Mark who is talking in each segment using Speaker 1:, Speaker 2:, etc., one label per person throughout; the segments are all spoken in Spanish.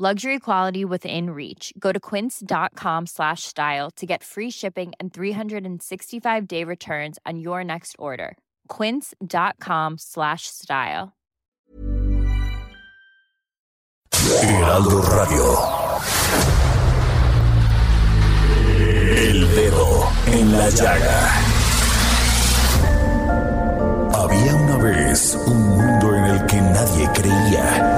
Speaker 1: Luxury quality within reach. Go to quince.com slash style to get free shipping and 365 day returns on your next order. Quince.com slash style.
Speaker 2: Heraldo Radio. El dedo en la llaga. Había una vez un mundo en el que nadie creía.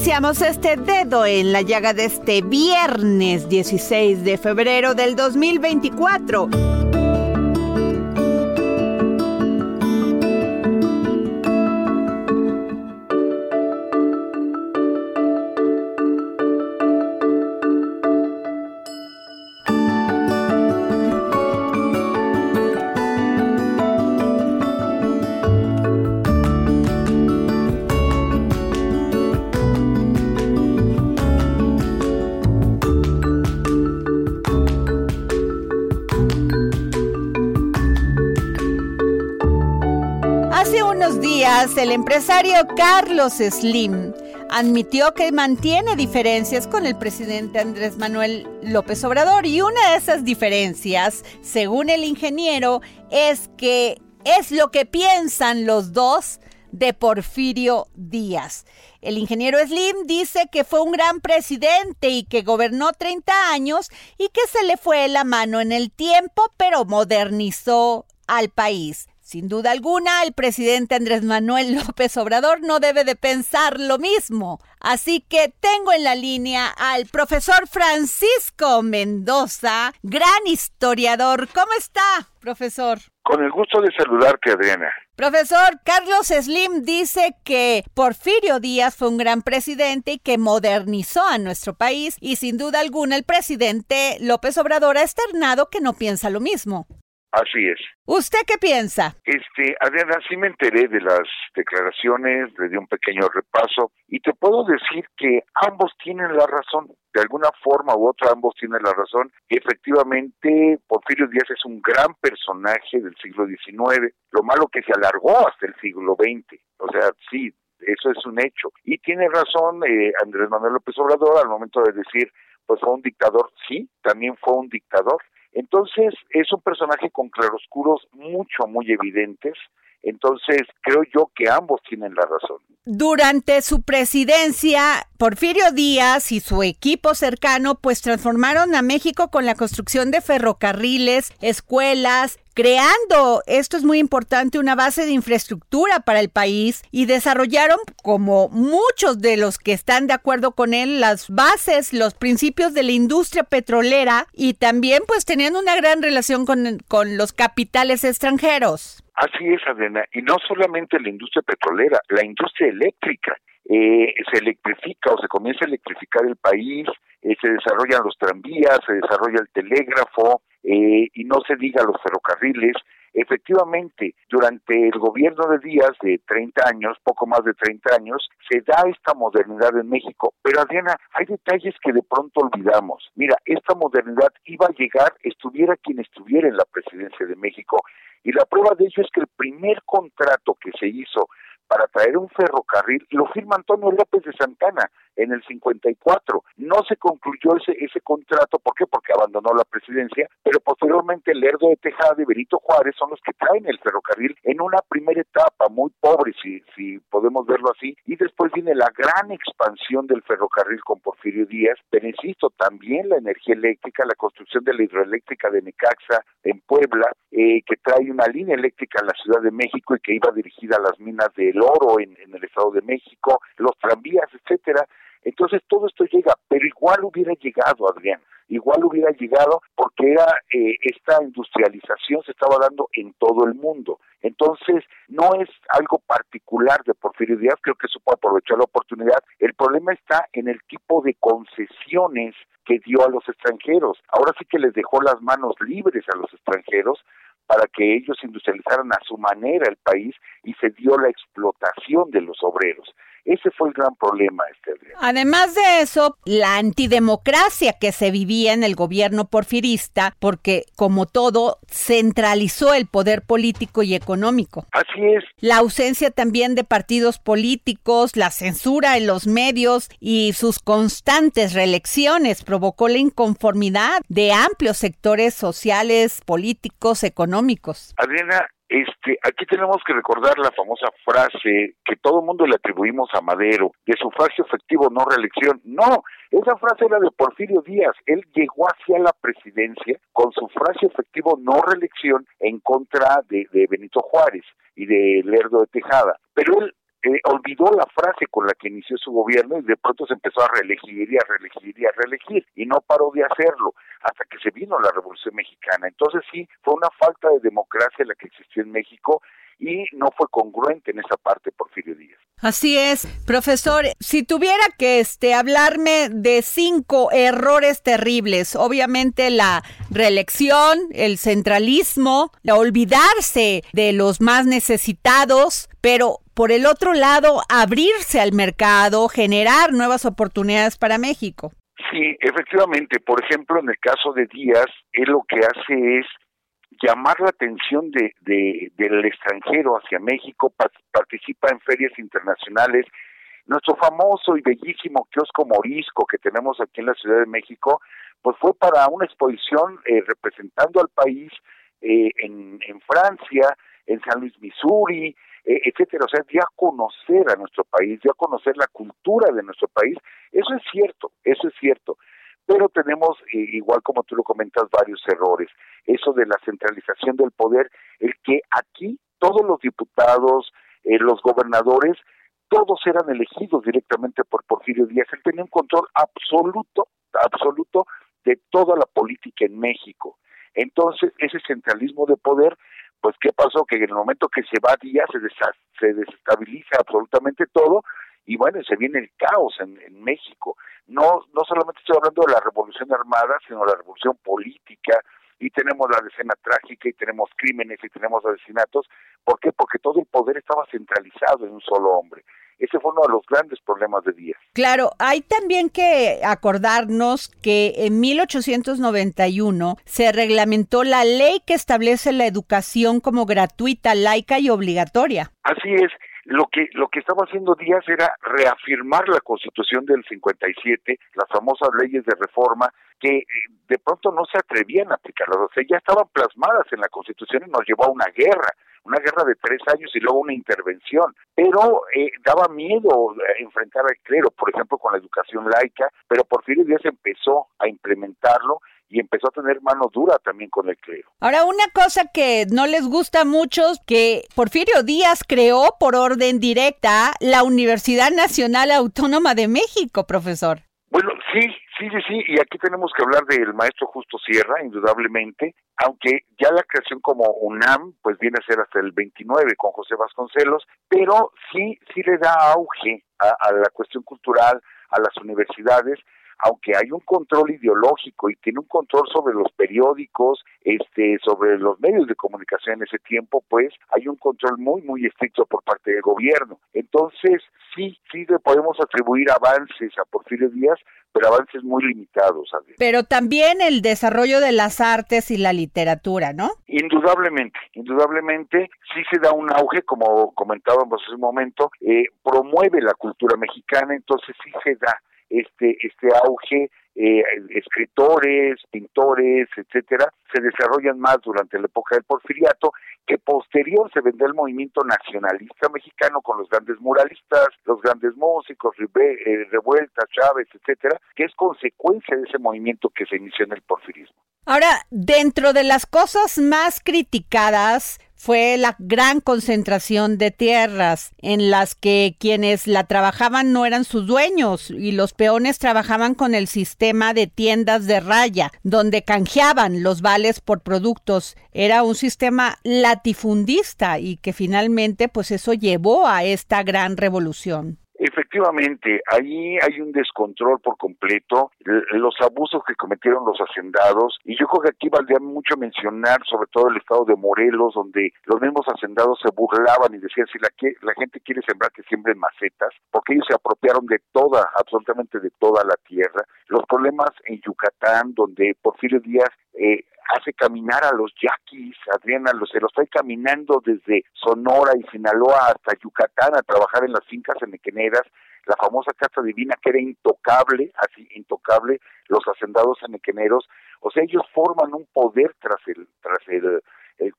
Speaker 3: Iniciamos este dedo en la llaga de este viernes 16 de febrero del 2024. El empresario Carlos Slim admitió que mantiene diferencias con el presidente Andrés Manuel López Obrador y una de esas diferencias, según el ingeniero, es que es lo que piensan los dos de Porfirio Díaz. El ingeniero Slim dice que fue un gran presidente y que gobernó 30 años y que se le fue la mano en el tiempo, pero modernizó al país. Sin duda alguna, el presidente Andrés Manuel López Obrador no debe de pensar lo mismo. Así que tengo en la línea al profesor Francisco Mendoza, gran historiador. ¿Cómo está, profesor?
Speaker 4: Con el gusto de saludarte, Adriana.
Speaker 3: Profesor, Carlos Slim dice que Porfirio Díaz fue un gran presidente y que modernizó a nuestro país y sin duda alguna el presidente López Obrador ha externado que no piensa lo mismo.
Speaker 4: Así es.
Speaker 3: ¿Usted qué piensa?
Speaker 4: Este, Adriana, sí me enteré de las declaraciones, le di un pequeño repaso y te puedo decir que ambos tienen la razón. De alguna forma u otra, ambos tienen la razón. Efectivamente, Porfirio Díaz es un gran personaje del siglo XIX. Lo malo que se alargó hasta el siglo XX. O sea, sí, eso es un hecho. Y tiene razón eh, Andrés Manuel López Obrador al momento de decir, pues fue un dictador. Sí, también fue un dictador entonces es un personaje con claroscuros mucho, muy evidentes. Entonces creo yo que ambos tienen la razón.
Speaker 3: Durante su presidencia, Porfirio Díaz y su equipo cercano pues transformaron a México con la construcción de ferrocarriles, escuelas, creando, esto es muy importante, una base de infraestructura para el país y desarrollaron, como muchos de los que están de acuerdo con él, las bases, los principios de la industria petrolera y también pues tenían una gran relación con, con los capitales extranjeros.
Speaker 4: Así es, Adena, y no solamente la industria petrolera, la industria eléctrica. Eh, se electrifica o se comienza a electrificar el país, eh, se desarrollan los tranvías, se desarrolla el telégrafo eh, y no se diga los ferrocarriles. Efectivamente, durante el gobierno de Díaz de 30 años, poco más de 30 años, se da esta modernidad en México. Pero Adriana, hay detalles que de pronto olvidamos. Mira, esta modernidad iba a llegar, estuviera quien estuviera en la presidencia de México. Y la prueba de ello es que el primer contrato que se hizo para traer un ferrocarril lo firma Antonio López de Santana, en el 54. No se concluyó ese, ese contrato, ¿por qué? Porque abandonó la presidencia, pero posteriormente Lerdo de Tejada y Benito Juárez son los que traen el ferrocarril en una primera etapa muy pobre, si, si podemos verlo así, y después viene la gran expansión del ferrocarril con Porfirio Díaz, pero insisto, también la energía eléctrica, la construcción de la hidroeléctrica de Necaxa en Puebla, eh, que trae una línea eléctrica a la Ciudad de México y que iba dirigida a las minas del oro en, en el Estado de México, los tranvías, etcétera. Entonces todo esto llega, pero igual hubiera llegado, Adrián, igual hubiera llegado porque era eh, esta industrialización se estaba dando en todo el mundo. Entonces no es algo particular de Porfirio Díaz, creo que supo aprovechar la oportunidad. El problema está en el tipo de concesiones que dio a los extranjeros. Ahora sí que les dejó las manos libres a los extranjeros para que ellos industrializaran a su manera el país y se dio la explotación de los obreros. Ese fue el gran problema, este
Speaker 3: Además de eso, la antidemocracia que se vivía en el gobierno porfirista, porque como todo, centralizó el poder político y económico.
Speaker 4: Así es.
Speaker 3: La ausencia también de partidos políticos, la censura en los medios y sus constantes reelecciones provocó la inconformidad de amplios sectores sociales, políticos, económicos.
Speaker 4: Adriana, este, aquí tenemos que recordar la famosa frase que todo el mundo le atribuimos a Madero, de sufragio efectivo, no reelección. No, esa frase era de Porfirio Díaz. Él llegó hacia la presidencia con sufragio efectivo, no reelección, en contra de, de Benito Juárez y de Lerdo de Tejada. Pero él eh, olvidó la frase con la que inició su gobierno y de pronto se empezó a reelegir y a reelegir y a reelegir y no paró de hacerlo hasta que se vino la Revolución Mexicana. Entonces sí, fue una falta de democracia la que existió en México y no fue congruente en esa parte Porfirio Díaz.
Speaker 3: Así es, profesor, si tuviera que este hablarme de cinco errores terribles, obviamente la reelección, el centralismo, la olvidarse de los más necesitados, pero por el otro lado, abrirse al mercado, generar nuevas oportunidades para México.
Speaker 4: Sí, efectivamente. Por ejemplo, en el caso de Díaz, él lo que hace es llamar la atención de, del extranjero hacia México, participa en ferias internacionales. Nuestro famoso y bellísimo kiosco morisco que tenemos aquí en la Ciudad de México, pues fue para una exposición eh, representando al país eh, en, en Francia, en San Luis, Missouri, eh, etcétera. O sea, dio a conocer a nuestro país, dio a conocer la cultura de nuestro país. Eso es cierto, eso es cierto. Pero tenemos, eh, igual como tú lo comentas, varios errores. Eso de la centralización del poder, el que aquí todos los diputados, eh, los gobernadores, todos eran elegidos directamente por Porfirio Díaz. Él tenía un control absoluto, absoluto de toda la política en México. Entonces, ese centralismo de poder pues ¿qué pasó? Que en el momento que se va Díaz se, se desestabiliza absolutamente todo y bueno, se viene el caos en, en, México. No, no solamente estoy hablando de la revolución armada, sino la revolución política, y tenemos la escena trágica, y tenemos crímenes, y tenemos asesinatos. ¿Por qué? Porque todo el poder estaba centralizado en un solo hombre. Ese fue uno de los grandes problemas de Díaz.
Speaker 3: Claro, hay también que acordarnos que en 1891 se reglamentó la ley que establece la educación como gratuita, laica y obligatoria.
Speaker 4: Así es. Lo que, lo que estaba haciendo Díaz era reafirmar la constitución del 57, las famosas leyes de reforma, que eh, de pronto no se atrevían a aplicarlas. O sea, ya estaban plasmadas en la constitución y nos llevó a una guerra una guerra de tres años y luego una intervención, pero eh, daba miedo eh, enfrentar al clero, por ejemplo, con la educación laica, pero Porfirio Díaz empezó a implementarlo y empezó a tener mano dura también con el clero.
Speaker 3: Ahora, una cosa que no les gusta mucho, que Porfirio Díaz creó por orden directa la Universidad Nacional Autónoma de México, profesor.
Speaker 4: Bueno, sí, sí, sí, sí, y aquí tenemos que hablar del maestro Justo Sierra, indudablemente, aunque ya la creación como UNAM, pues viene a ser hasta el 29 con José Vasconcelos, pero sí, sí le da auge a la cuestión cultural, a las universidades, aunque hay un control ideológico y tiene un control sobre los periódicos, este, sobre los medios de comunicación en ese tiempo, pues hay un control muy, muy estricto por parte del gobierno. Entonces, sí, sí le podemos atribuir avances a Porfirio Díaz, pero avances muy limitados.
Speaker 3: Pero también el desarrollo de las artes y la literatura, ¿no?
Speaker 4: Indudablemente, indudablemente, sí se da un auge, como comentábamos hace un momento, eh, promueve la cultura mexicana, entonces sí se da este, este auge eh, escritores, pintores, etcétera, se desarrollan más durante la época del porfiriato, que posterior se vendrá el movimiento nacionalista mexicano con los grandes muralistas, los grandes músicos, eh, Revuelta, Chávez, etcétera, que es consecuencia de ese movimiento que se inició en el porfirismo.
Speaker 3: Ahora, dentro de las cosas más criticadas fue la gran concentración de tierras en las que quienes la trabajaban no eran sus dueños y los peones trabajaban con el sistema de tiendas de raya, donde canjeaban los vales por productos. Era un sistema latifundista y que finalmente pues eso llevó a esta gran revolución.
Speaker 4: Efectivamente, ahí hay un descontrol por completo, los abusos que cometieron los hacendados, y yo creo que aquí valdría mucho mencionar sobre todo el estado de Morelos, donde los mismos hacendados se burlaban y decían si la, la gente quiere sembrar que siembren macetas, porque ellos se apropiaron de toda, absolutamente de toda la tierra. Los problemas en Yucatán, donde Porfirio Díaz eh, hace caminar a los yaquis, Adriana, los, se los trae caminando desde Sonora y Sinaloa hasta Yucatán a trabajar en las fincas enequeneras, la famosa Casa Divina que era intocable, así intocable, los hacendados enequeneros, o sea, ellos forman un poder tras el, tras el,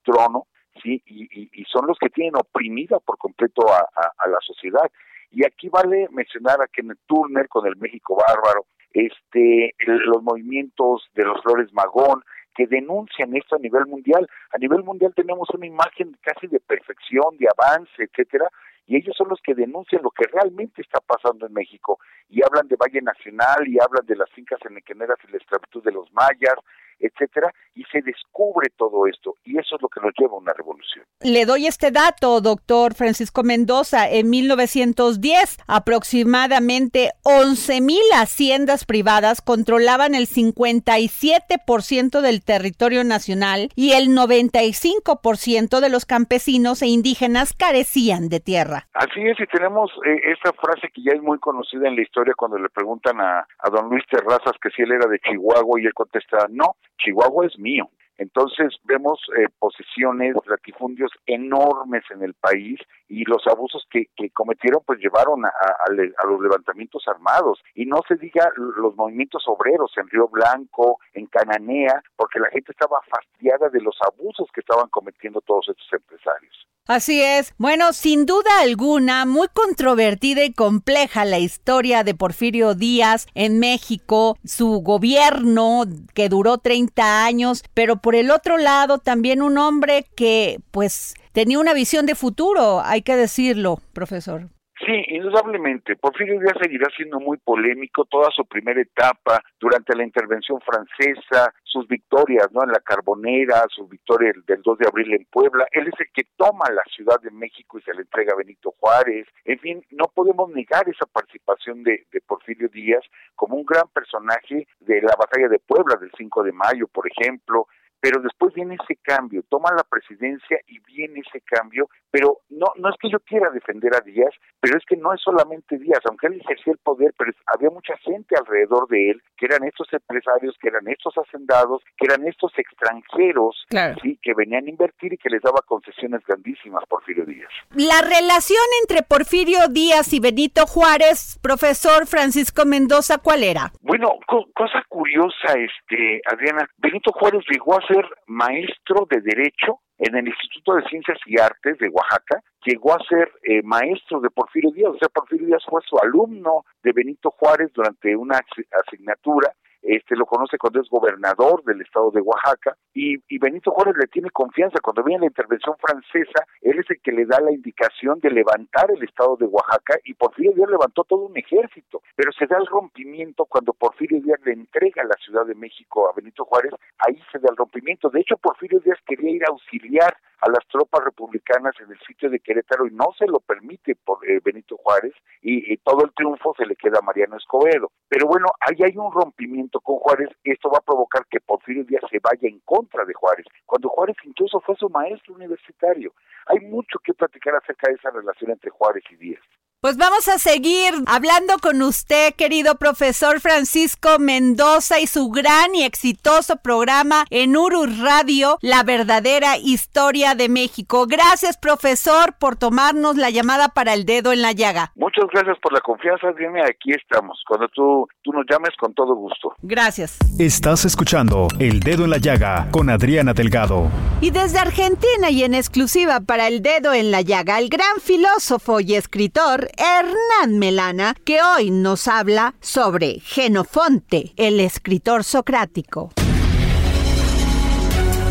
Speaker 4: trono, sí, y, y, son los que tienen oprimida por completo a, a, la sociedad. Y aquí vale mencionar a Kenneth Turner con el México Bárbaro, este, los movimientos de los Flores Magón, que denuncian esto a nivel mundial. A nivel mundial tenemos una imagen casi de perfección, de avance, etcétera, y ellos son los que denuncian lo que realmente está pasando en México y hablan de Valle Nacional y hablan de las fincas en enequeneras y la esclavitud de los mayas, etcétera, y se descubre todo esto, y eso es lo que nos lleva a una revolución.
Speaker 3: Le doy este dato, doctor Francisco Mendoza. En 1910, aproximadamente 11 mil haciendas privadas controlaban el 57% del territorio nacional y el 95% de los campesinos e indígenas carecían de tierra.
Speaker 4: Así es, y tenemos eh, esa frase que ya es muy conocida en la historia cuando le preguntan a, a don Luis Terrazas que si él era de Chihuahua y él contesta, no, Chihuahua es mío. Entonces vemos eh, posiciones, latifundios enormes en el país y los abusos que, cometieron pues llevaron a, a, los levantamientos armados. Y no se diga los movimientos obreros en Río Blanco, en Cananea, porque la gente estaba fastidiada de los abusos que estaban cometiendo todos estos empresarios.
Speaker 3: Así es. Bueno, sin duda alguna, muy controvertida y compleja la historia de Porfirio Díaz en México, su gobierno que duró 30 años, pero por el otro lado también un hombre que pues tenía una visión de futuro, hay que decirlo, profesor.
Speaker 4: Sí, indudablemente. Porfirio Díaz seguirá siendo muy polémico toda su primera etapa durante la intervención francesa, sus victorias ¿no? en la Carbonera, sus victorias del 2 de abril en Puebla. Él es el que toma la Ciudad de México y se le entrega a Benito Juárez. En fin, no podemos negar esa participación de, de Porfirio Díaz como un gran personaje de la batalla de Puebla del 5 de mayo, por ejemplo, pero después viene ese cambio, toma la presidencia y viene ese cambio, pero no no es que yo quiera defender a Díaz, pero es que no es solamente Díaz, aunque él ejercía el poder, pero había mucha gente alrededor de él, que eran estos empresarios, que eran estos hacendados, que eran estos extranjeros, sí, que venían a invertir y que les daba concesiones grandísimas Porfirio Díaz.
Speaker 3: La relación entre Porfirio Díaz y Benito Juárez, profesor Francisco Mendoza, ¿cuál era?
Speaker 4: Bueno, cosa curiosa, este, Adriana, Benito Juárez llegó a ser maestro de Derecho en el Instituto de Ciencias y Artes de Oaxaca, llegó a ser eh, maestro de Porfirio Díaz, o sea, Porfirio Díaz fue su alumno de Benito Juárez durante una asignatura este lo conoce cuando es gobernador del estado de Oaxaca y, Benito Juárez le tiene confianza. Cuando viene la intervención francesa, él es el que le da la indicación de levantar el estado de Oaxaca y Porfirio Díaz levantó todo un ejército, pero se da el rompimiento cuando Porfirio Díaz le entrega la Ciudad de México a Benito Juárez, ahí se da el rompimiento. De hecho, Porfirio Díaz quería ir a auxiliar a las tropas republicanas en el sitio de Querétaro y no se lo permite por eh, Benito Juárez y, todo el triunfo se le queda a Mariano Escobedo. Pero bueno, ahí hay un rompimiento con Juárez, esto va a provocar que Porfirio Díaz se vaya en contra de Juárez, cuando Juárez incluso fue su maestro universitario. Hay mucho que platicar acerca de esa relación entre Juárez y Díaz.
Speaker 3: Pues vamos a seguir hablando con usted, querido profesor Francisco Mendoza, y su gran y exitoso programa en Uru Radio, La verdadera historia de México. Gracias, profesor, por tomarnos la llamada para el dedo en la llaga.
Speaker 4: Muchas gracias por la confianza, Dime, aquí estamos. Cuando tú, tú nos llames, con todo gusto.
Speaker 3: Gracias.
Speaker 2: Estás escuchando El Dedo en la Llaga con Adriana Delgado.
Speaker 3: Y desde Argentina y en exclusiva para El Dedo en la Llaga, el gran filósofo y escritor Hernán Melana, que hoy nos habla sobre Genofonte, el escritor socrático.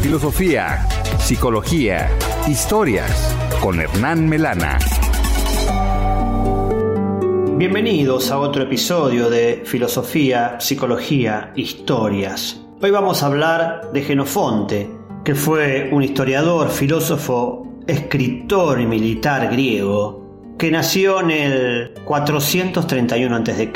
Speaker 5: Filosofía, psicología, historias con Hernán Melana.
Speaker 6: Bienvenidos a otro episodio de Filosofía, Psicología, Historias. Hoy vamos a hablar de Genofonte, que fue un historiador, filósofo, escritor y militar griego que nació en el 431 a.C.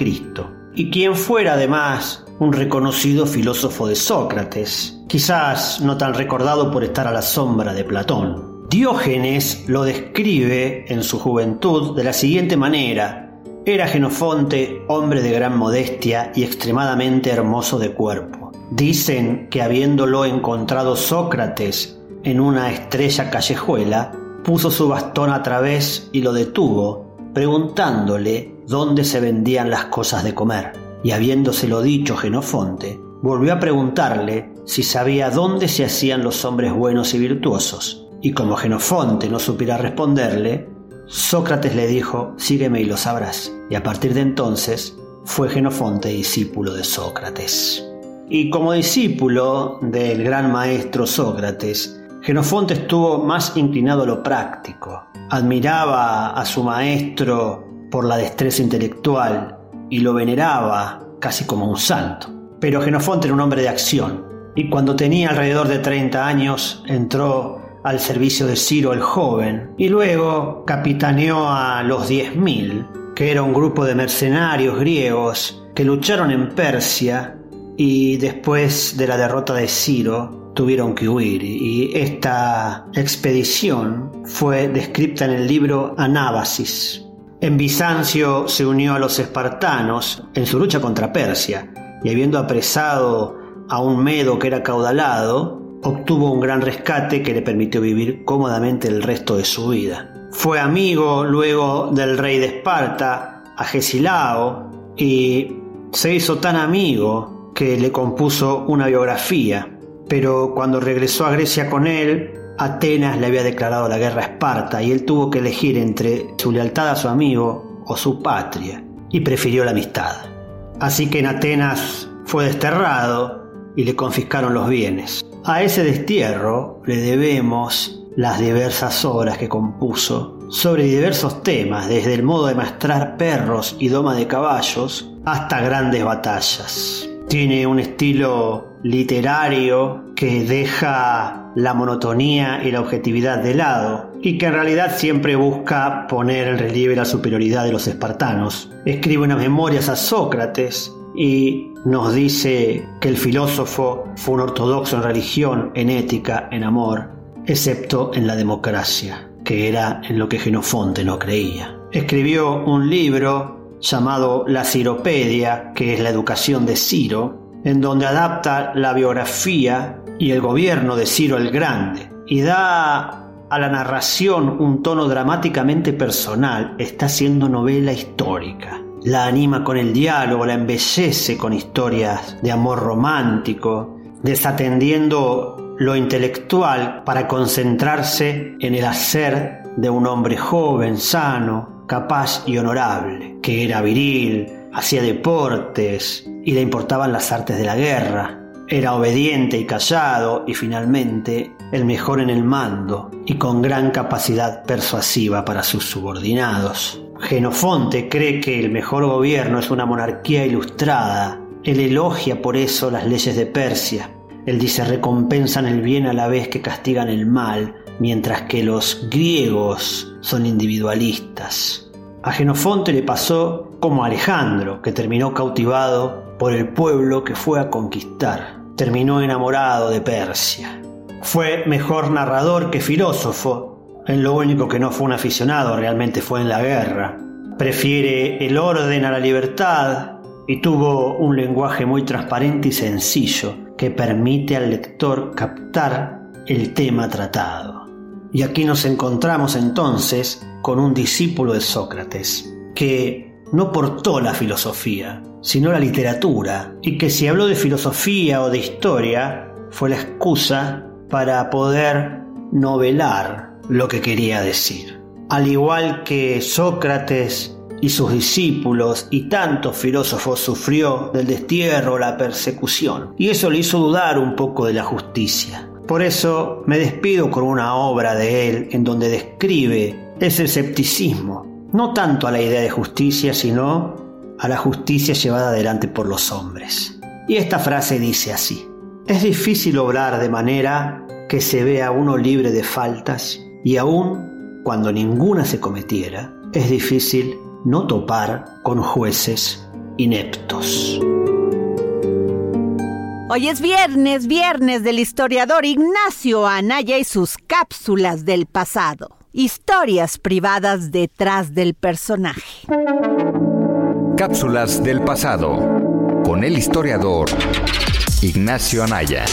Speaker 6: y quien fuera además un reconocido filósofo de Sócrates, quizás no tan recordado por estar a la sombra de Platón. Diógenes lo describe en su juventud de la siguiente manera. Era Genofonte hombre de gran modestia y extremadamente hermoso de cuerpo. Dicen que habiéndolo encontrado Sócrates en una estrella callejuela, puso su bastón a través y lo detuvo, preguntándole dónde se vendían las cosas de comer. Y habiéndoselo dicho Genofonte, volvió a preguntarle si sabía dónde se hacían los hombres buenos y virtuosos. Y como Genofonte no supiera responderle, Sócrates le dijo, sígueme y lo sabrás. Y a partir de entonces fue Genofonte discípulo de Sócrates. Y como discípulo del gran maestro Sócrates, Genofonte estuvo más inclinado a lo práctico. Admiraba a su maestro por la destreza intelectual y lo veneraba casi como un santo. Pero Genofonte era un hombre de acción y cuando tenía alrededor de 30 años entró al servicio de Ciro el joven y luego capitaneó a los 10.000, que era un grupo de mercenarios griegos que lucharon en Persia y después de la derrota de Ciro tuvieron que huir y esta expedición fue descrita en el libro Anábasis. En Bizancio se unió a los espartanos en su lucha contra Persia y habiendo apresado a un medo que era caudalado, obtuvo un gran rescate que le permitió vivir cómodamente el resto de su vida. Fue amigo luego del rey de Esparta, Agesilao, y se hizo tan amigo que le compuso una biografía pero cuando regresó a Grecia con él, Atenas le había declarado la guerra a Esparta y él tuvo que elegir entre su lealtad a su amigo o su patria, y prefirió la amistad. Así que en Atenas fue desterrado y le confiscaron los bienes. A ese destierro le debemos las diversas obras que compuso sobre diversos temas, desde el modo de maestrar perros y doma de caballos hasta grandes batallas. Tiene un estilo literario que deja la monotonía y la objetividad de lado y que en realidad siempre busca poner en relieve la superioridad de los espartanos. Escribe unas memorias a Sócrates y nos dice que el filósofo fue un ortodoxo en religión, en ética, en amor, excepto en la democracia, que era en lo que Genofonte no creía. Escribió un libro llamado La Ciropedia, que es la educación de Ciro, en donde adapta la biografía y el gobierno de Ciro el Grande y da a la narración un tono dramáticamente personal, está siendo novela histórica. La anima con el diálogo, la embellece con historias de amor romántico, desatendiendo lo intelectual para concentrarse en el hacer de un hombre joven, sano, capaz y honorable, que era viril, hacía deportes y le importaban las artes de la guerra. Era obediente y callado y finalmente el mejor en el mando y con gran capacidad persuasiva para sus subordinados. Genofonte cree que el mejor gobierno es una monarquía ilustrada. Él elogia por eso las leyes de Persia. Él dice recompensan el bien a la vez que castigan el mal, mientras que los griegos son individualistas. A Genofonte le pasó como Alejandro, que terminó cautivado por el pueblo que fue a conquistar. Terminó enamorado de Persia. Fue mejor narrador que filósofo. En lo único que no fue un aficionado realmente fue en la guerra. prefiere el orden a la libertad y tuvo un lenguaje muy transparente y sencillo que permite al lector captar el tema tratado. Y aquí nos encontramos entonces con un discípulo de Sócrates, que no portó la filosofía, sino la literatura, y que si habló de filosofía o de historia, fue la excusa para poder novelar lo que quería decir. Al igual que Sócrates y sus discípulos y tantos filósofos sufrió del destierro, la persecución, y eso le hizo dudar un poco de la justicia. Por eso me despido con una obra de él en donde describe ese escepticismo, no tanto a la idea de justicia, sino a la justicia llevada adelante por los hombres. Y esta frase dice así, es difícil obrar de manera que se vea uno libre de faltas y aun cuando ninguna se cometiera, es difícil no topar con jueces ineptos.
Speaker 3: Hoy es viernes, viernes del historiador Ignacio Anaya y sus cápsulas del pasado. Historias privadas detrás del personaje.
Speaker 5: Cápsulas del pasado con el historiador Ignacio Anaya.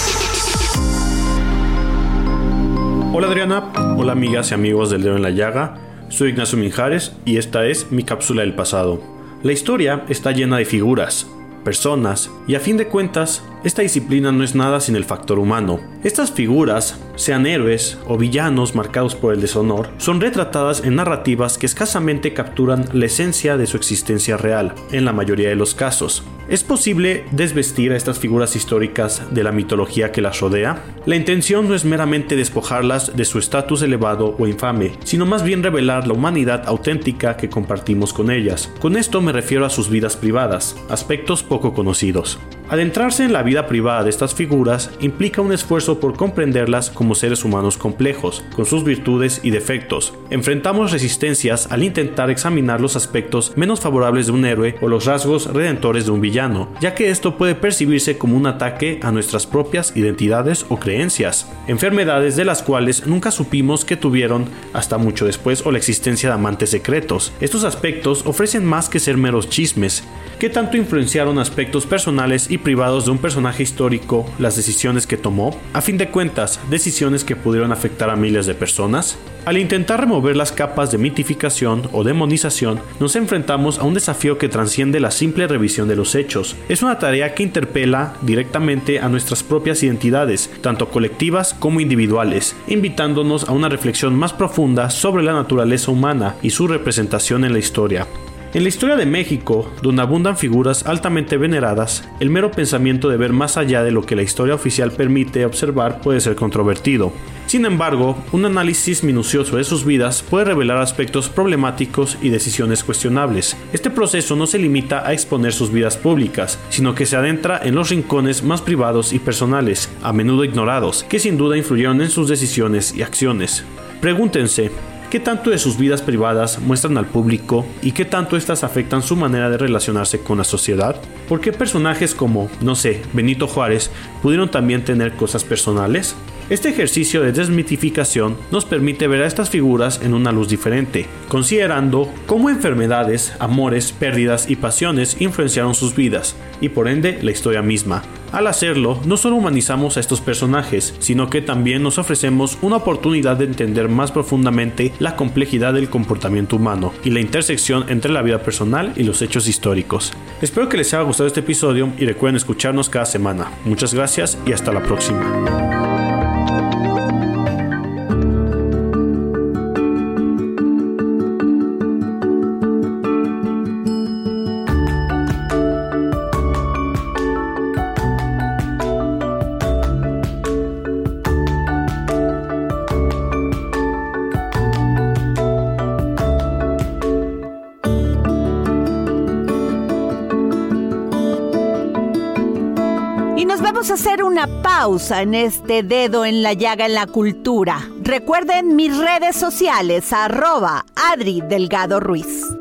Speaker 7: Hola Adriana, hola amigas y amigos del Dedo en la Llaga. Soy Ignacio Minjares y esta es mi cápsula del pasado. La historia está llena de figuras, personas y a fin de cuentas esta disciplina no es nada sin el factor humano. Estas figuras, sean héroes o villanos marcados por el deshonor, son retratadas en narrativas que escasamente capturan la esencia de su existencia real, en la mayoría de los casos. ¿Es posible desvestir a estas figuras históricas de la mitología que las rodea? La intención no es meramente despojarlas de su estatus elevado o infame, sino más bien revelar la humanidad auténtica que compartimos con ellas. Con esto me refiero a sus vidas privadas, aspectos poco conocidos. Adentrarse en la vida privada de estas figuras implica un esfuerzo por comprenderlas como seres humanos complejos, con sus virtudes y defectos. Enfrentamos resistencias al intentar examinar los aspectos menos favorables de un héroe o los rasgos redentores de un villano, ya que esto puede percibirse como un ataque a nuestras propias identidades o creencias, enfermedades de las cuales nunca supimos que tuvieron hasta mucho después o la existencia de amantes secretos. Estos aspectos ofrecen más que ser meros chismes, que tanto influenciaron aspectos personales y privados de un personaje histórico las decisiones que tomó? A fin de cuentas, decisiones que pudieron afectar a miles de personas. Al intentar remover las capas de mitificación o demonización, nos enfrentamos a un desafío que transciende la simple revisión de los hechos. Es una tarea que interpela directamente a nuestras propias identidades, tanto colectivas como individuales, invitándonos a una reflexión más profunda sobre la naturaleza humana y su representación en la historia. En la historia de México, donde abundan figuras altamente veneradas, el mero pensamiento de ver más allá de lo que la historia oficial permite observar puede ser controvertido. Sin embargo, un análisis minucioso de sus vidas puede revelar aspectos problemáticos y decisiones cuestionables. Este proceso no se limita a exponer sus vidas públicas, sino que se adentra en los rincones más privados y personales, a menudo ignorados, que sin duda influyeron en sus decisiones y acciones. Pregúntense, qué tanto de sus vidas privadas muestran al público y qué tanto estas afectan su manera de relacionarse con la sociedad? ¿Por qué personajes como, no sé, Benito Juárez pudieron también tener cosas personales? Este ejercicio de desmitificación nos permite ver a estas figuras en una luz diferente, considerando cómo enfermedades, amores, pérdidas y pasiones influenciaron sus vidas, y por ende la historia misma. Al hacerlo, no solo humanizamos a estos personajes, sino que también nos ofrecemos una oportunidad de entender más profundamente la complejidad del comportamiento humano y la intersección entre la vida personal y los hechos históricos. Espero que les haya gustado este episodio y recuerden escucharnos cada semana. Muchas gracias y hasta la próxima.
Speaker 3: Pausa en este dedo en la llaga en la cultura. Recuerden mis redes sociales, arroba Adri Delgado Ruiz.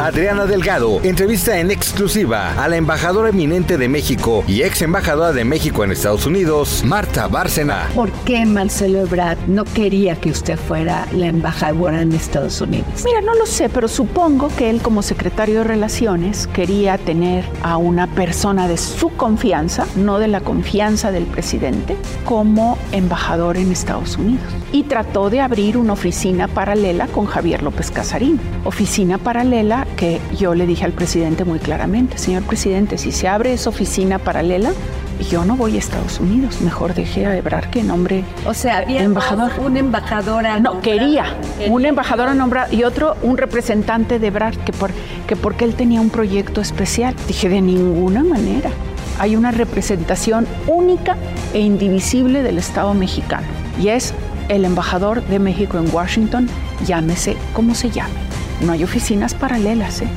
Speaker 5: Adriana Delgado entrevista en exclusiva a la embajadora eminente de México y ex embajadora de México en Estados Unidos, Marta Bárcena.
Speaker 8: ¿Por qué Marcelo Ebrard no quería que usted fuera la embajadora en Estados Unidos?
Speaker 9: Mira, no lo sé, pero supongo que él como secretario de Relaciones quería tener a una persona de su confianza, no de la confianza del presidente, como embajador en Estados Unidos. Y trató de abrir una oficina paralela con Javier López Casarín. Oficina paralela que yo le dije al presidente muy claramente, señor presidente, si se abre esa oficina paralela, yo no voy a Estados Unidos, mejor dejé a Ebrard que nombre
Speaker 8: o sea, había
Speaker 9: embajador.
Speaker 8: un embajadora
Speaker 9: No, quería, un embajador nombrado y otro un representante de Ebrard que, por, que porque él tenía un proyecto especial. Dije, de ninguna manera. Hay una representación única e indivisible del Estado mexicano y es el embajador de México en Washington, llámese como se llame. No hay oficinas paralelas, ¿eh?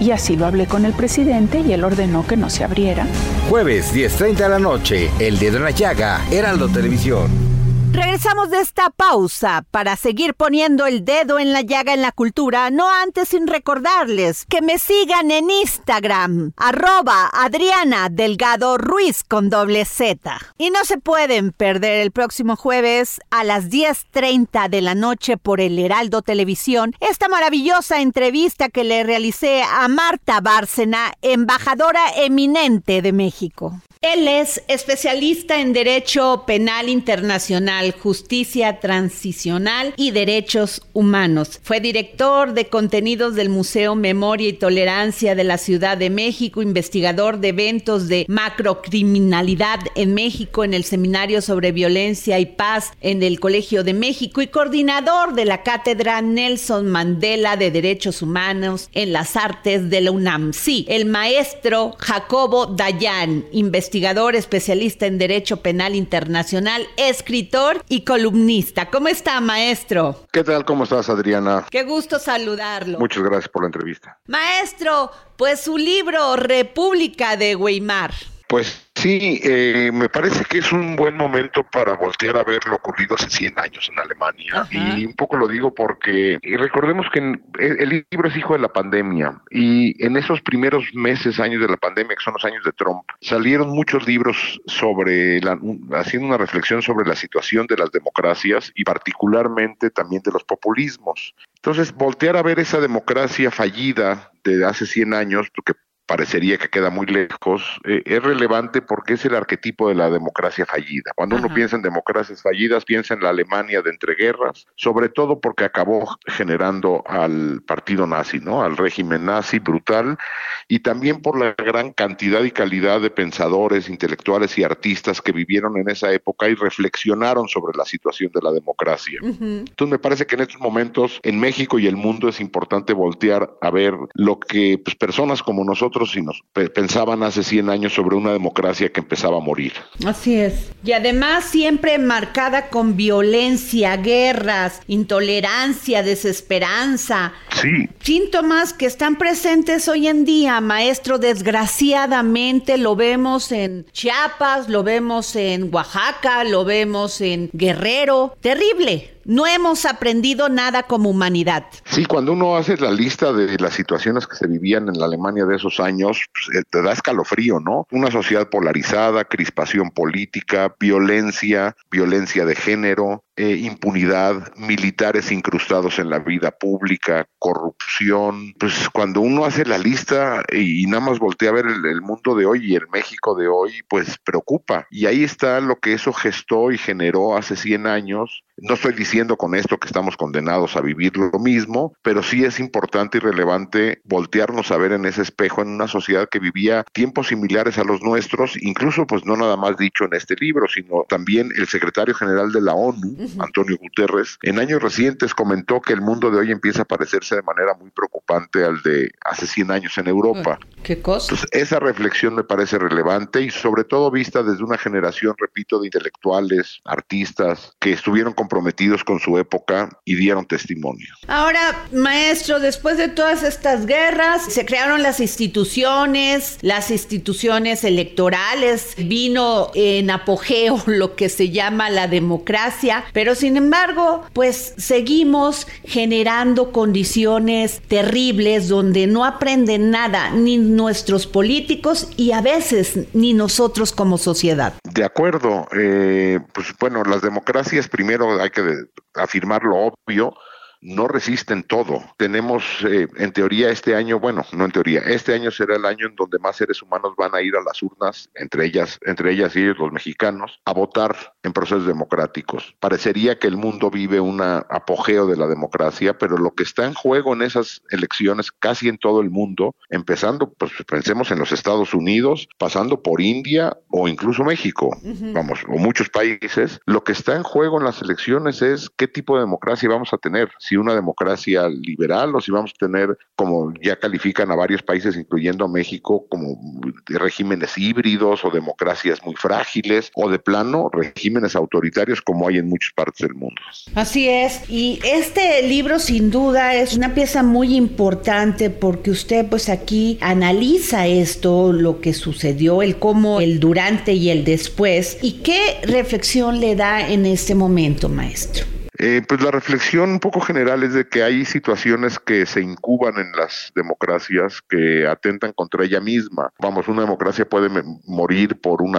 Speaker 9: Y así lo hablé con el presidente y él ordenó que no se abriera.
Speaker 5: Jueves 10.30 de la noche, El Dedo en la Llaga, Heraldo Televisión.
Speaker 3: Regresamos de esta pausa para seguir poniendo el dedo en la llaga en la cultura, no antes sin recordarles que me sigan en Instagram, arroba Adriana Delgado Ruiz con doble Z. Y no se pueden perder el próximo jueves a las 10.30 de la noche por el Heraldo Televisión esta maravillosa entrevista que le realicé a Marta Bárcena, embajadora eminente de México. Él es especialista en Derecho Penal Internacional, Justicia Transicional y Derechos Humanos. Fue director de contenidos del Museo Memoria y Tolerancia de la Ciudad de México, investigador de eventos de macrocriminalidad en México en el Seminario sobre Violencia y Paz en el Colegio de México y coordinador de la Cátedra Nelson Mandela de Derechos Humanos en las Artes de la UNAM. Sí, el maestro Jacobo Dayan, investigador investigador, especialista en Derecho Penal Internacional, escritor y columnista. ¿Cómo está, maestro?
Speaker 10: ¿Qué tal? ¿Cómo estás, Adriana?
Speaker 3: Qué gusto saludarlo.
Speaker 10: Muchas gracias por la entrevista.
Speaker 3: Maestro, pues su libro República de Weimar.
Speaker 10: Pues Sí, eh, me parece que es un buen momento para voltear a ver lo ocurrido hace 100 años en Alemania. Y un poco lo digo porque recordemos que el libro es hijo de la pandemia y en esos primeros meses, años de la pandemia, que son los años de Trump, salieron muchos libros sobre, la, haciendo una reflexión sobre la situación de las democracias y particularmente también de los populismos. Entonces, voltear a ver esa democracia fallida de hace 100 años, porque parecería que queda muy lejos, eh, es relevante porque es el arquetipo de la democracia fallida. Cuando uno piensa en democracias fallidas, piensa en la Alemania de entreguerras, sobre todo porque acabó generando al partido nazi, ¿no? Al régimen nazi brutal, y también por la gran cantidad y calidad de pensadores, intelectuales y artistas que vivieron en esa época y reflexionaron sobre la situación de la democracia. Entonces me parece que en estos momentos en México y el mundo es importante voltear a ver lo que pues, personas como nosotros nosotros si nos pensaban hace 100 años sobre una democracia que empezaba a morir.
Speaker 3: Así es. Y además siempre marcada con violencia, guerras, intolerancia, desesperanza.
Speaker 10: Sí.
Speaker 3: Síntomas que están presentes hoy en día, maestro. Desgraciadamente lo vemos en Chiapas, lo vemos en Oaxaca, lo vemos en Guerrero. Terrible. No hemos aprendido nada como humanidad.
Speaker 10: Sí, cuando uno hace la lista de las situaciones que se vivían en la Alemania de esos años, pues, eh, te da escalofrío, ¿no? Una sociedad polarizada, crispación política, violencia, violencia de género, eh, impunidad, militares incrustados en la vida pública, corrupción. Pues cuando uno hace la lista y, nada más voltea a ver el, el, mundo de hoy y el México de hoy, pues preocupa. Y ahí está lo que eso gestó y generó hace 100 años. No estoy diciendo con esto que estamos condenados a vivir lo mismo, pero sí es importante y relevante voltearnos a ver en ese espejo en una sociedad que vivía tiempos similares a los nuestros, incluso pues no nada más dicho en este libro, sino también el secretario general de la ONU, Antonio Guterres, en años recientes comentó que el mundo de hoy empieza a parecerse de manera muy preocupante al de hace 100 años en Europa.
Speaker 3: ¿Qué cosa?
Speaker 10: Entonces, esa reflexión me parece relevante y sobre todo vista desde una generación, repito, de intelectuales, artistas, que estuvieron comprometidos con su época y dieron testimonio.
Speaker 3: Ahora, maestro, después de todas estas guerras, se crearon las instituciones, las instituciones electorales, vino en apogeo lo que se llama la democracia, pero sin embargo, pues seguimos generando condiciones terribles donde no aprenden nada, ni nuestros políticos y a veces ni nosotros como sociedad.
Speaker 10: De acuerdo, eh, pues bueno, las democracias primero hay que afirmar lo obvio, no resisten todo. Tenemos, eh, en teoría, este año, bueno, no en teoría, este año será el año en donde más seres humanos van a ir a las urnas, entre ellas, entre ellas y ellos, los mexicanos, a votar en procesos democráticos. Parecería que el mundo vive un apogeo de la democracia, pero lo que está en juego en esas elecciones, casi en todo el mundo, empezando, pues pensemos en los Estados Unidos, pasando por India o incluso México, vamos, o muchos países, lo que está en juego en las elecciones es qué tipo de democracia vamos a tener una democracia liberal o si vamos a tener, como ya califican a varios países, incluyendo a México, como regímenes híbridos o democracias muy frágiles o de plano regímenes autoritarios como hay en muchas partes del mundo.
Speaker 3: Así es, y este libro sin duda es una pieza muy importante porque usted pues aquí analiza esto, lo que sucedió, el cómo, el durante y el después, y qué reflexión le da en este momento, maestro.
Speaker 10: Eh, pues la reflexión un poco general es de que hay situaciones que se incuban en las democracias que atentan contra ella misma. Vamos, una democracia puede morir por un,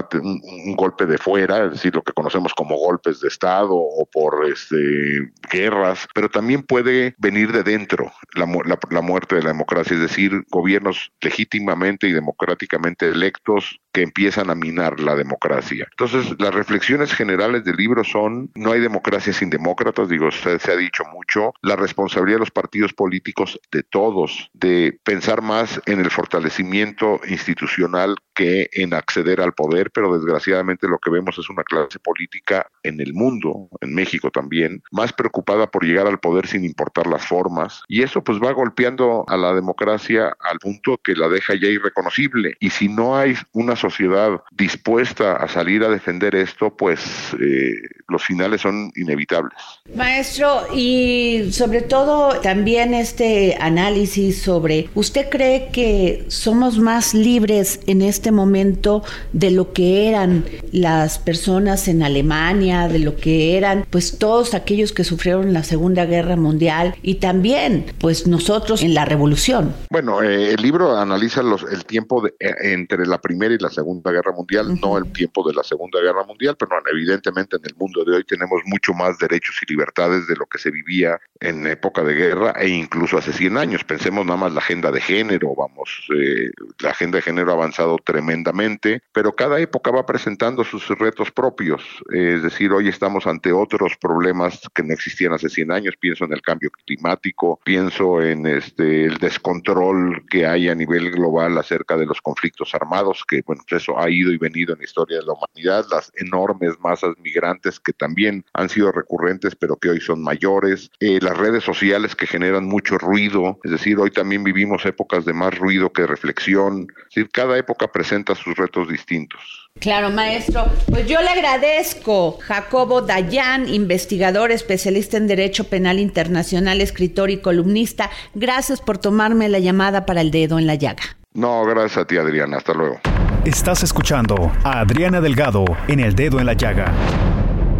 Speaker 10: golpe de fuera, es decir, lo que conocemos como golpes de Estado o por este, guerras, pero también puede venir de dentro la, muerte de la democracia, es decir, gobiernos legítimamente y democráticamente electos que empiezan a minar la democracia. Entonces, las reflexiones generales del libro son, no hay democracia sin demócratas, digo, se, se, ha dicho mucho, la responsabilidad de los partidos políticos, de todos, de pensar más en el fortalecimiento institucional que en acceder al poder, pero desgraciadamente lo que vemos es una clase política en el mundo, en México también, más preocupada por llegar al poder sin importar las formas, y eso pues va golpeando a la democracia al punto que la deja ya irreconocible, y si no hay una sociedad dispuesta a salir a defender esto, pues eh, los finales son inevitables.
Speaker 3: Maestro, y sobre todo también este análisis sobre, ¿usted cree que somos más libres en este momento de lo que eran las personas en Alemania, de lo que eran pues todos aquellos que sufrieron la Segunda Guerra Mundial y también pues nosotros en la Revolución?
Speaker 10: Bueno, eh, el libro analiza los, el tiempo de, eh, entre la Primera y la Segunda Guerra Mundial, no el tiempo de la Segunda Guerra Mundial, pero evidentemente en el mundo de hoy tenemos mucho más derechos y libertades de lo que se vivía en época de guerra e incluso hace 100 años. Pensemos nada más la agenda de género, vamos, eh, la agenda de género ha avanzado tremendamente, pero cada época va presentando sus retos propios, es decir, hoy estamos ante otros problemas que no existían hace 100 años, pienso en el cambio climático, pienso en este el descontrol que hay a nivel global acerca de los conflictos armados, que bueno, pues eso ha ido y venido en la historia de la humanidad, las enormes masas migrantes que también han sido recurrentes, pero que hoy son mayores, eh, las redes sociales que generan mucho ruido, es decir, hoy también vivimos épocas de más ruido que reflexión, es decir, cada época presenta sus retos distintos.
Speaker 3: Claro, maestro. Pues yo le agradezco, Jacobo Dayan, investigador especialista en Derecho Penal Internacional, escritor y columnista. Gracias por tomarme la llamada para el dedo en la llaga.
Speaker 10: No, gracias a ti, Adriana. Hasta luego.
Speaker 2: Estás escuchando a Adriana Delgado en el dedo en la llaga.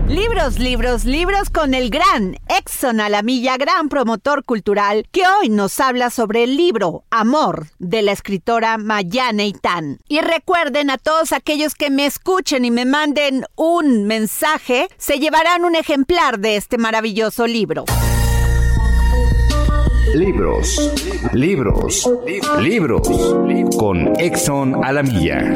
Speaker 3: Libros, libros, libros con el gran Exxon Alamilla, gran promotor cultural, que hoy nos habla sobre el libro Amor de la escritora Mayane Itán. Y recuerden a todos aquellos que me escuchen y me manden un mensaje, se llevarán un ejemplar de este maravilloso libro.
Speaker 5: Libros, libros, libros con Exxon Alamilla.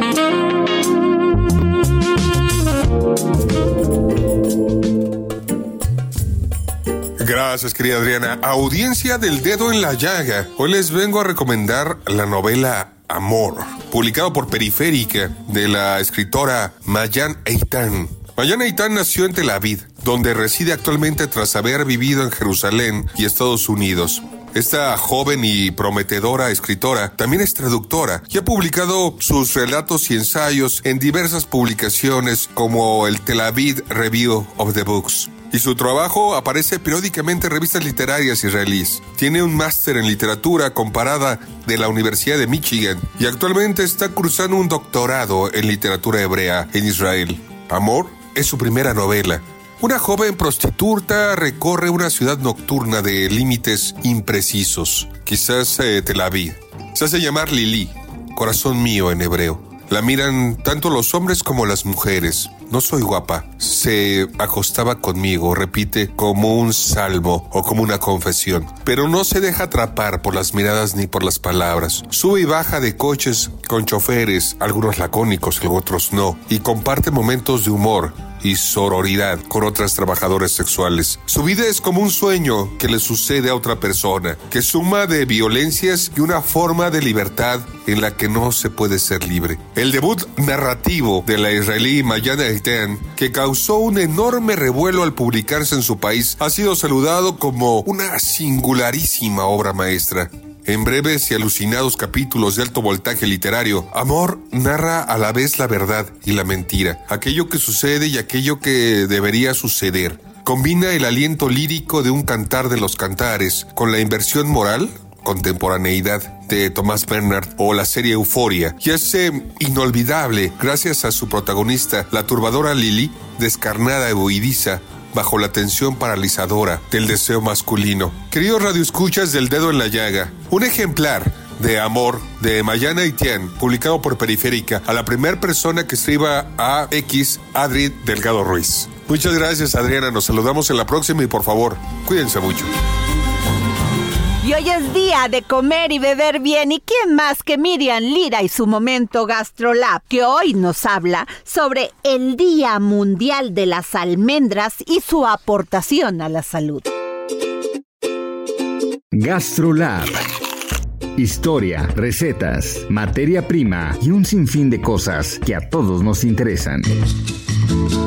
Speaker 11: Gracias, querida Adriana. Audiencia del dedo en la llaga. Hoy les vengo a recomendar la novela Amor, publicado por Periférica, de la escritora Mayan Eitan. Mayan Eitan nació en Tel Aviv, donde reside actualmente tras haber vivido en Jerusalén y Estados Unidos. Esta joven y prometedora escritora también es traductora y ha publicado sus relatos y ensayos en diversas publicaciones como el Tel Aviv Review of the Books y su trabajo aparece periódicamente en revistas literarias israelíes. Tiene un máster en literatura comparada de la Universidad de Michigan y actualmente está cursando un doctorado en literatura hebrea en Israel. Amor es su primera novela. Una joven prostituta recorre una ciudad nocturna de límites imprecisos, quizás eh, Tel Aviv. Se hace llamar Lili, corazón mío en hebreo. La miran tanto los hombres como las mujeres. No soy guapa. Se acostaba conmigo, repite, como un salmo o como una confesión. Pero no se deja atrapar por las miradas ni por las palabras. Sube y baja de coches con choferes, algunos lacónicos otros no, y comparte momentos de humor, y sororidad con otras trabajadoras sexuales. Su vida es como un sueño que le sucede a otra persona, que suma de violencias y una forma de libertad en la que no se puede ser libre. El debut narrativo de la israelí Mayana Eitan, que causó un enorme revuelo al publicarse en su país, ha sido saludado como una singularísima obra maestra. En breves y alucinados capítulos de alto voltaje literario, Amor narra a la vez la verdad y la mentira, aquello que sucede y aquello que debería suceder. Combina el aliento lírico de un cantar de los cantares con la inversión moral, contemporaneidad de Thomas Bernard o la serie Euforia y hace inolvidable gracias a su protagonista, la turbadora Lily, descarnada y huidiza, bajo la tensión paralizadora del deseo masculino. Queridos radioescuchas del dedo en la llaga, un ejemplar de Amor de Mayana Itian, publicado por Periférica, a la primera persona que escriba a X Adri Delgado Ruiz. Muchas gracias Adriana, nos saludamos en la próxima y por favor, cuídense mucho.
Speaker 3: Y hoy es día de comer y beber bien. ¿Y quién más que Miriam Lira y su momento GastroLab, que hoy nos habla sobre el Día Mundial de las Almendras y su aportación a la salud?
Speaker 5: GastroLab. Historia, recetas, materia prima y un sinfín de cosas que a todos nos interesan.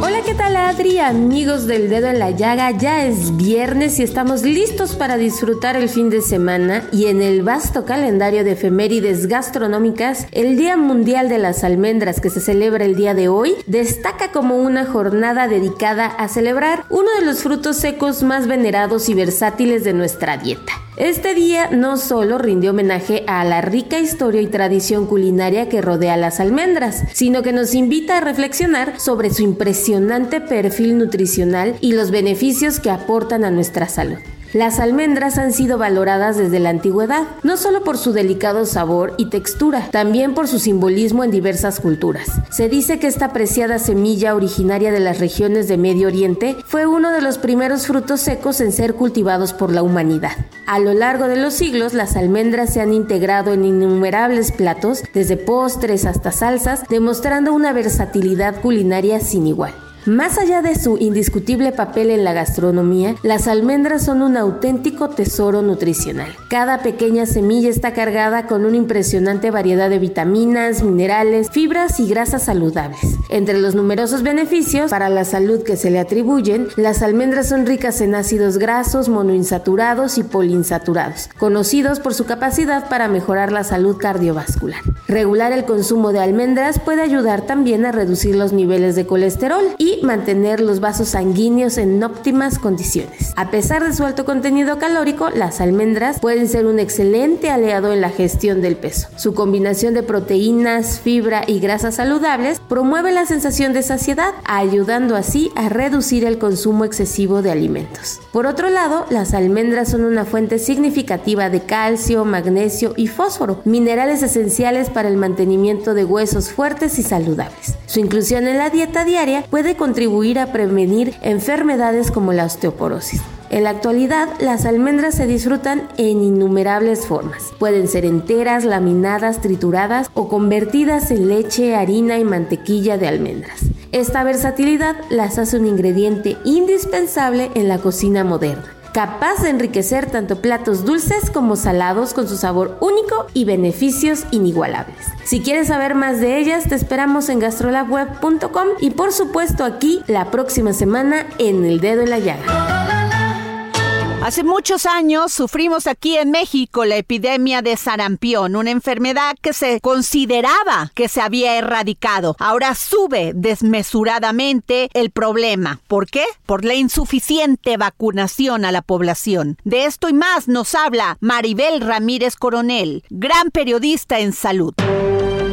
Speaker 12: Hola, ¿qué tal Adri? Amigos del dedo en la llaga, ya es viernes y estamos listos para disfrutar el fin de semana y en el vasto calendario de efemérides gastronómicas, el Día Mundial de las Almendras que se celebra el día de hoy destaca como una jornada dedicada a celebrar uno de los frutos secos más venerados y versátiles de nuestra dieta. Este día no solo rinde homenaje a la rica historia y tradición culinaria que rodea las almendras, sino que nos invita a reflexionar sobre su impresionante perfil nutricional y los beneficios que aportan a nuestra salud. Las almendras han sido valoradas desde la antigüedad, no solo por su delicado sabor y textura, también por su simbolismo en diversas culturas. Se dice que esta preciada semilla originaria de las regiones de Medio Oriente fue uno de los primeros frutos secos en ser cultivados por la humanidad. A lo largo de los siglos, las almendras se han integrado en innumerables platos, desde postres hasta salsas, demostrando una versatilidad culinaria sin igual. Más allá de su indiscutible papel en la gastronomía, las almendras son un auténtico tesoro nutricional. Cada pequeña semilla está cargada con una impresionante variedad de vitaminas, minerales, fibras y grasas saludables. Entre los numerosos beneficios para la salud que se le atribuyen, las almendras son ricas en ácidos grasos, monoinsaturados y poliinsaturados, conocidos por su capacidad para mejorar la salud cardiovascular. Regular el consumo de almendras puede ayudar también a reducir los niveles de colesterol y mantener los vasos sanguíneos en óptimas condiciones. A pesar de su alto contenido calórico, las almendras pueden ser un excelente aliado en la gestión del peso. Su combinación de proteínas, fibra y grasas saludables promueve la sensación de saciedad, ayudando así a reducir el consumo excesivo de alimentos. Por otro lado, las almendras son una fuente significativa de calcio, magnesio y fósforo, minerales esenciales para el mantenimiento de huesos fuertes y saludables. Su inclusión en la dieta diaria puede contribuir a prevenir enfermedades como la osteoporosis. En la actualidad, las almendras se disfrutan en innumerables formas. Pueden ser enteras, laminadas, trituradas o convertidas en leche, harina y mantequilla de almendras. Esta versatilidad las hace un ingrediente indispensable en la cocina moderna capaz de enriquecer tanto platos dulces como salados con su sabor único y beneficios inigualables. Si quieres saber más de ellas, te esperamos en gastrolabweb.com y por supuesto aquí la próxima semana en El Dedo en la Llaga.
Speaker 3: Hace muchos años sufrimos aquí en México la epidemia de sarampión, una enfermedad que se consideraba que se había erradicado. Ahora sube desmesuradamente el problema. ¿Por qué? Por la insuficiente vacunación a la población. De esto y más nos habla Maribel Ramírez Coronel, gran periodista en salud.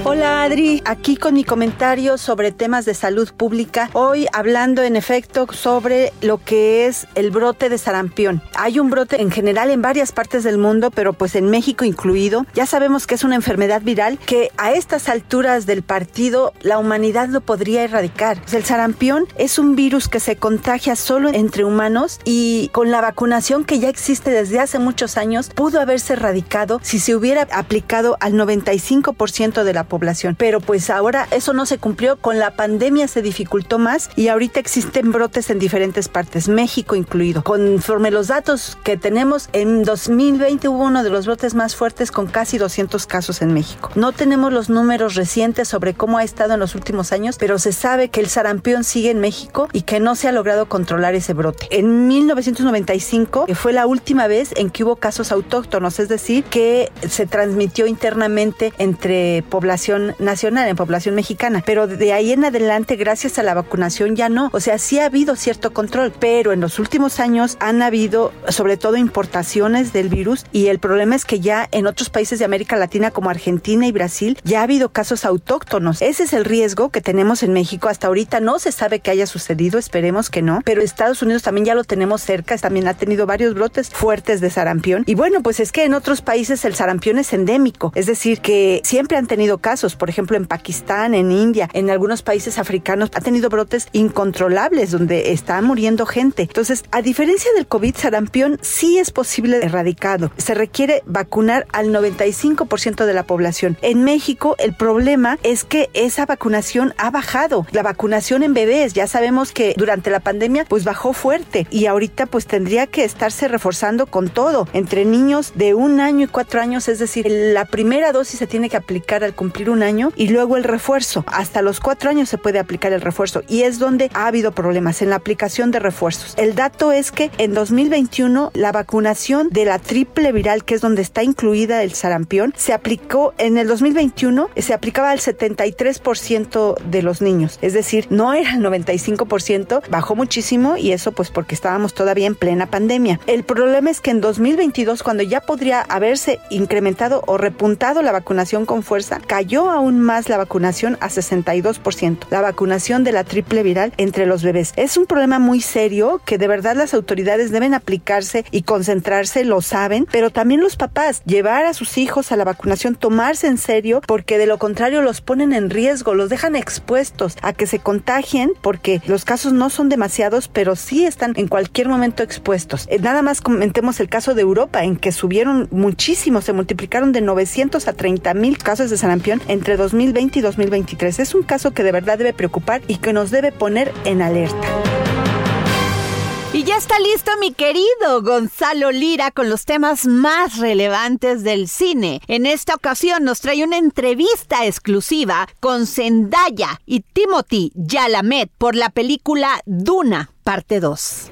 Speaker 13: Hola Adri, aquí con mi comentario sobre temas de salud pública. Hoy hablando en efecto sobre lo que es el brote de sarampión. Hay un brote en general en varias partes del mundo, pero pues en México incluido. Ya sabemos que es una enfermedad viral que a estas alturas del partido la humanidad lo podría erradicar. El sarampión es un virus que se contagia solo entre humanos y con la vacunación que ya existe desde hace muchos años pudo haberse erradicado si se hubiera aplicado al 95% de la población. Pero pues ahora eso no se cumplió, con la pandemia se dificultó más y ahorita existen brotes en diferentes partes, México incluido. Conforme los datos que tenemos, en 2020 hubo uno de los brotes más fuertes con casi 200 casos en México. No tenemos los números recientes sobre cómo ha estado en los últimos años, pero se sabe que el sarampión sigue en México y que no se ha logrado controlar ese brote. En 1995 fue la última vez en que hubo casos autóctonos, es decir, que se transmitió internamente entre nacional, en población mexicana. Pero de ahí en adelante, gracias a la vacunación, ya no. O sea, sí ha habido cierto control, pero en los últimos años han habido sobre todo importaciones del virus y el problema es que ya en otros países de América Latina como Argentina y Brasil ya ha habido casos autóctonos. Ese es el riesgo que tenemos en México. Hasta ahorita no se sabe que haya sucedido, esperemos que no, pero Estados Unidos también ya lo tenemos cerca, también ha tenido varios brotes fuertes de sarampión. Y bueno, pues es que en otros países el sarampión es endémico, es decir, que siempre han tenido casos casos, por ejemplo en Pakistán, en India, en algunos países africanos, ha tenido brotes incontrolables donde está muriendo gente. Entonces, a diferencia del COVID, sarampión sí es posible erradicado. Se requiere vacunar al 95% de la población. En México, el problema es que esa vacunación ha bajado. La vacunación en bebés, ya sabemos que durante la pandemia, pues bajó fuerte y ahorita pues tendría que estarse reforzando con todo. Entre niños de un año y cuatro años, es decir, la primera dosis se tiene que aplicar al cumplir un año y luego el refuerzo. Hasta los cuatro años se puede aplicar el refuerzo y es donde ha habido problemas en la aplicación de refuerzos. El dato es que en 2021 la vacunación de la triple viral, que es donde está incluida el sarampión, se aplicó en el 2021, se aplicaba al 73% de los niños. Es decir, no era el 95%, bajó muchísimo y eso pues porque estábamos todavía en plena pandemia. El problema es que en 2022, cuando ya podría haberse incrementado o repuntado la vacunación con fuerza, cayó aún más la vacunación a 62%, la vacunación de la triple viral entre los bebés. Es un problema muy serio que de verdad las autoridades deben aplicarse y concentrarse, lo saben, pero también los papás, llevar a sus hijos a la vacunación, tomarse en serio, porque de lo contrario los ponen en riesgo, los dejan expuestos a que se contagien, porque los casos no son demasiados, pero sí están en cualquier momento expuestos. Eh, nada más comentemos el caso de Europa, en que subieron muchísimo, se multiplicaron de 900 a 30 mil casos de sarampión entre 2020 y 2023. Es un caso que de verdad debe preocupar y que nos debe poner en alerta.
Speaker 3: Y ya está listo mi querido Gonzalo Lira con los temas más relevantes del cine. En esta ocasión nos trae una entrevista exclusiva con Zendaya y Timothy Yalamet por la película Duna, parte 2.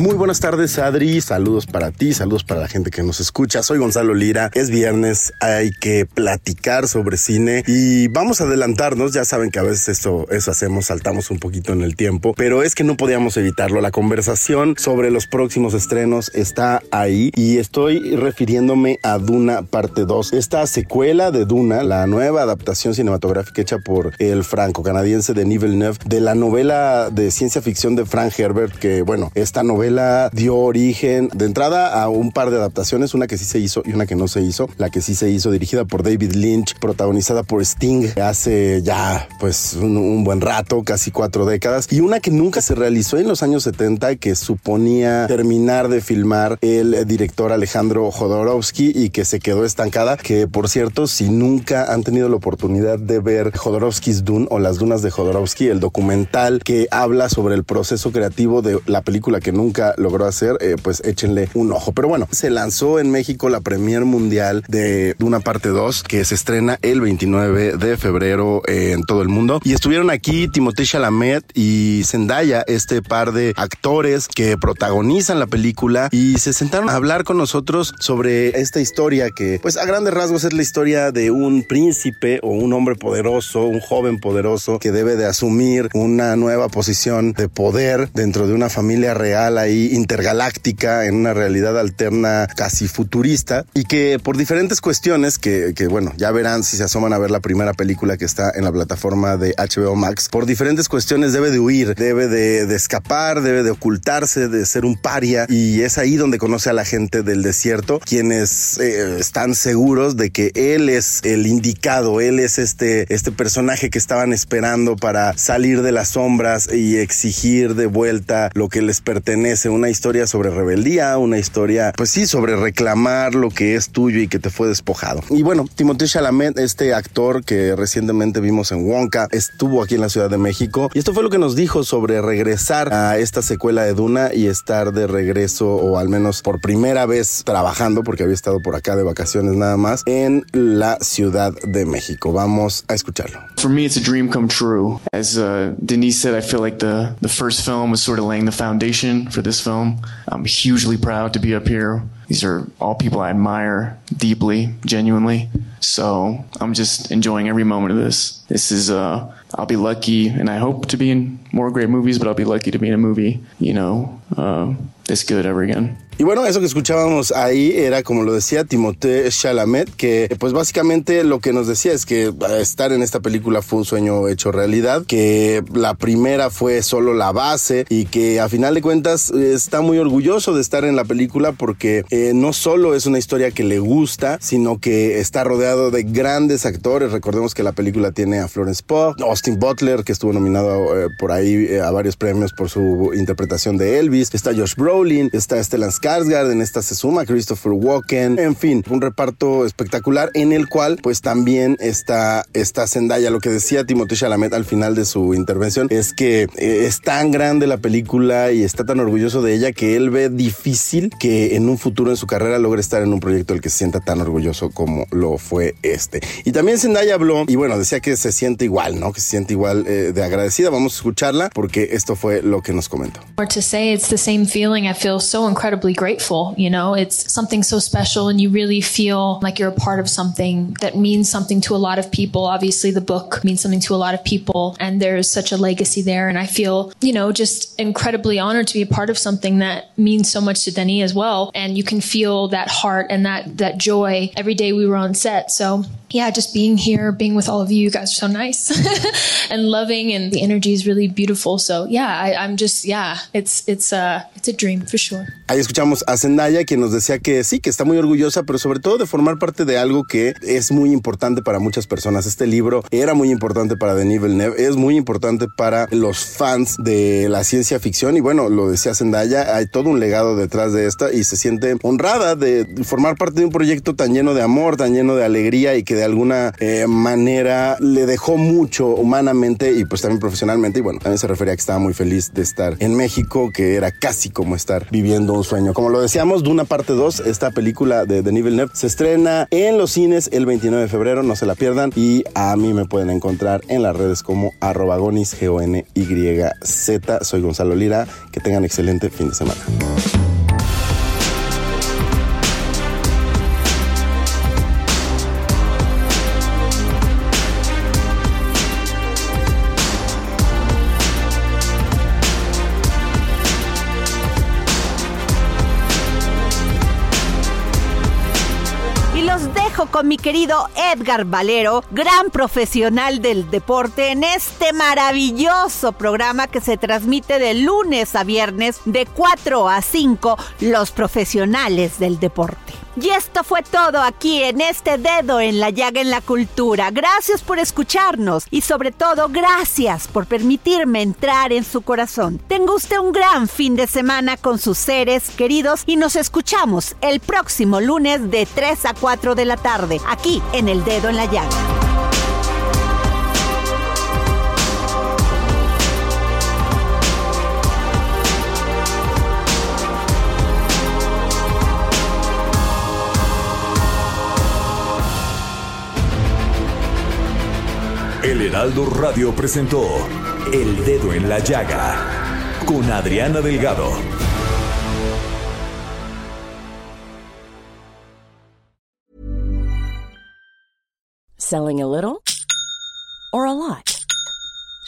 Speaker 14: Muy buenas tardes, Adri. Saludos para ti, saludos para la gente que nos escucha. Soy Gonzalo Lira. Es viernes, hay que platicar sobre cine y vamos a adelantarnos. Ya saben que a veces eso, eso hacemos, saltamos un poquito en el tiempo, pero es que no podíamos evitarlo. La conversación sobre los próximos estrenos está ahí y estoy refiriéndome a Duna parte 2. Esta secuela de Duna, la nueva adaptación cinematográfica hecha por el franco-canadiense Denis Villeneuve de la novela de ciencia ficción de Frank Herbert, que bueno, esta novela novela dio origen de entrada a un par de adaptaciones, una que sí se hizo y una que no se hizo. La que sí se hizo, dirigida por David Lynch, protagonizada por Sting hace ya pues un, buen rato, casi cuatro décadas, y una que nunca se realizó en los años 70 que suponía terminar de filmar el director Alejandro Jodorowsky y que se quedó estancada, que por cierto, si nunca han tenido la oportunidad de ver Jodorowsky's Dune o las dunas de Jodorowsky, el documental que habla sobre el proceso creativo de la película que nunca logró hacer, eh, pues échenle un ojo. Pero bueno, se lanzó en México la premier mundial de una parte 2 que se estrena el 29 de febrero en todo el mundo. Y estuvieron aquí Timothée Chalamet y Zendaya, este par de actores que protagonizan la película y se sentaron a hablar con nosotros sobre esta historia que, pues a grandes rasgos es la historia de un príncipe o un hombre poderoso, un joven poderoso que debe de asumir una nueva posición de poder dentro de una familia real ahí intergaláctica en una realidad alterna casi futurista y que por diferentes cuestiones que, que, bueno, ya verán si se asoman a ver la primera película que está en la plataforma de HBO Max, por diferentes cuestiones debe de huir, debe de, de escapar, debe de ocultarse, de ser un paria y es ahí donde conoce a la gente del desierto, quienes eh, están seguros de que él es el indicado, él es este, este personaje que estaban esperando para salir de las sombras y exigir de vuelta lo que les pertenece una historia sobre rebeldía, una historia, pues sí, sobre reclamar lo que es tuyo y que te fue despojado. Y bueno, Timothée Chalamet, este actor que recientemente vimos en Wonka, estuvo aquí en la Ciudad de México y esto fue lo que nos dijo sobre regresar a esta secuela de Duna y estar de regreso o al menos por primera vez trabajando porque había estado por acá de vacaciones nada más en la Ciudad de México. Vamos a escucharlo.
Speaker 15: For me, it's a dream come true. As uh, Denise said, I feel like the the first film was sort of laying the foundation this film. I'm hugely proud to be up here. These are all people I admire deeply, genuinely. So I'm just enjoying every moment of this. This is, uh, I'll be lucky, and I hope to be in more great movies, but I'll be lucky to be in a movie, you know, uh, this good ever again.
Speaker 14: Y bueno, eso que escuchábamos ahí era, como lo decía, Timothée Chalamet, que pues básicamente lo que nos decía es que estar en esta película fue un sueño hecho realidad, que la primera fue solo la base y que a final de cuentas está muy orgulloso de estar en la película porque eh, no solo es una historia que le gusta, sino que está rodeado de grandes actores. Recordemos que la película tiene a Florence Pugh, Austin Butler, que estuvo nominado eh, por ahí eh, a varios premios por su interpretación de Elvis, está Josh Brolin, está Stellan Skarsgård, en esta se suma Christopher Walken, en fin, un reparto espectacular en el cual pues también está, esta Zendaya. Lo que decía Timothée Chalamet al final de su intervención es que eh, es tan grande la película y está tan orgulloso de ella que él ve difícil que en un futuro en su carrera logre estar en un proyecto del que se sienta tan orgulloso como lo fue este. Y también Zendaya habló y bueno, decía que se siente igual, ¿no? Que se siente igual eh, de agradecida. Vamos a escucharla porque esto fue lo que nos comentó.
Speaker 16: The same feeling, I feel so incredibly grateful. You know, it's something so special and you really feel like you're a part of something that means something to a lot of people. Obviously, the book means something to a lot of people and there's such a legacy there. And I feel, you know, just incredibly honored to be a part of something that means so much to Denny as well. And you can feel that heart and that, that joy every day we were on set. So yeah, just being here, being with all of you, you guys are so nice and loving, and the energy is really beautiful. So yeah, I, I'm just yeah, it's it's a it's a dream for sure.
Speaker 14: Ahí escuchamos a Zendaya quien nos decía que sí, que está muy orgullosa, pero sobre todo de formar parte de algo que es muy importante para muchas personas. Este libro era muy importante para Denis Villeneuve, es muy importante para los fans de la ciencia ficción y bueno, lo decía Zendaya, hay todo un legado detrás de esta y se siente honrada de formar parte de un proyecto tan lleno de amor, tan lleno de alegría y que de alguna eh, manera le dejó mucho humanamente y pues también profesionalmente y bueno, también se refería a que estaba muy feliz de estar en México, que era casi como estar viviendo un sueño. Como lo decíamos, Duna parte 2, esta película de Denis Villeneuve se estrena en los cines el 29 de febrero, no se la pierdan y a mí me pueden encontrar en las redes como arroba gonis. Soy Gonzalo Lira, que tengan excelente fin de semana.
Speaker 3: Mi querido Edgar Valero, gran profesional del deporte, en este maravilloso programa que se transmite de lunes a viernes de 4 a 5, los profesionales del deporte. Y esto fue todo aquí en este dedo en la llaga en la cultura. Gracias por escucharnos y sobre todo gracias por permitirme entrar en su corazón. Tenga usted un gran fin de semana con sus seres queridos y nos escuchamos el próximo lunes de 3 a 4 de la tarde aquí en el dedo en la llaga.
Speaker 2: El Heraldo Radio presentó El Dedo en la Llaga con Adriana Delgado.
Speaker 17: Selling a little or a lot?